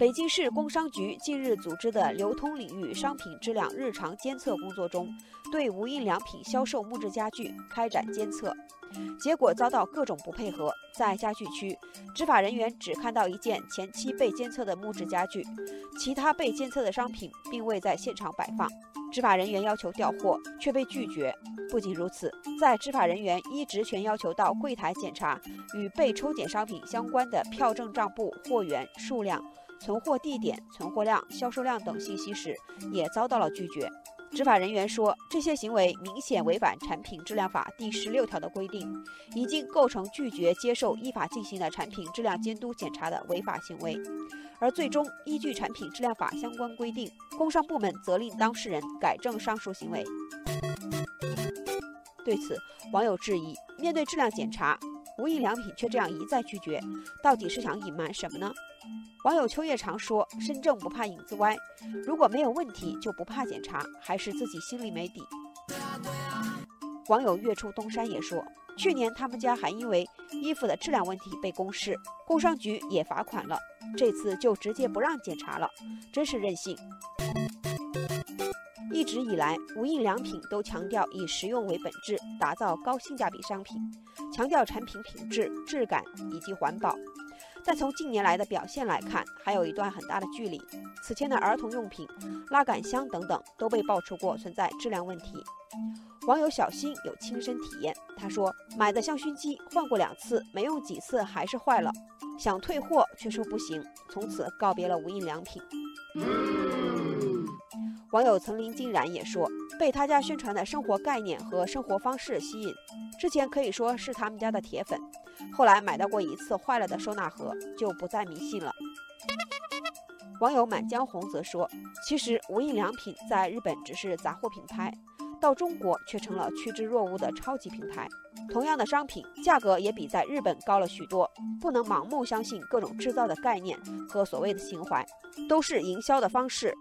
北京市工商局近日组织的流通领域商品质量日常监测工作中，对无印良品销售木质家具开展监测，结果遭到各种不配合。在家具区，执法人员只看到一件前期被监测的木质家具，其他被监测的商品并未在现场摆放。执法人员要求调货，却被拒绝。不仅如此，在执法人员依职权要求到柜台检查与被抽检商品相关的票证账簿、货源数量。存货地点、存货量、销售量等信息时，也遭到了拒绝。执法人员说，这些行为明显违反《产品质量法》第十六条的规定，已经构成拒绝接受依法进行的产品质量监督检查的违法行为。而最终依据《产品质量法》相关规定，工商部门责令当事人改正上述行为。对此，网友质疑：面对质量检查，无印良品却这样一再拒绝，到底是想隐瞒什么呢？网友秋叶常说：“身正不怕影子歪，如果没有问题就不怕检查，还是自己心里没底。”网友月出东山也说：“去年他们家还因为衣服的质量问题被公示，工商局也罚款了，这次就直接不让检查了，真是任性。”一直以来，无印良品都强调以实用为本质，打造高性价比商品，强调产品品质、质感以及环保。但从近年来的表现来看，还有一段很大的距离。此前的儿童用品、拉杆箱等等都被爆出过存在质量问题。网友小新有亲身体验，他说买的香薰机换过两次，没用几次还是坏了，想退货却说不行，从此告别了无印良品。网友曾林竟然也说，被他家宣传的生活概念和生活方式吸引，之前可以说是他们家的铁粉，后来买到过一次坏了的收纳盒，就不再迷信了。网友满江红则说，其实无印良品在日本只是杂货品牌，到中国却成了趋之若鹜的超级品牌。同样的商品，价格也比在日本高了许多，不能盲目相信各种制造的概念和所谓的情怀，都是营销的方式。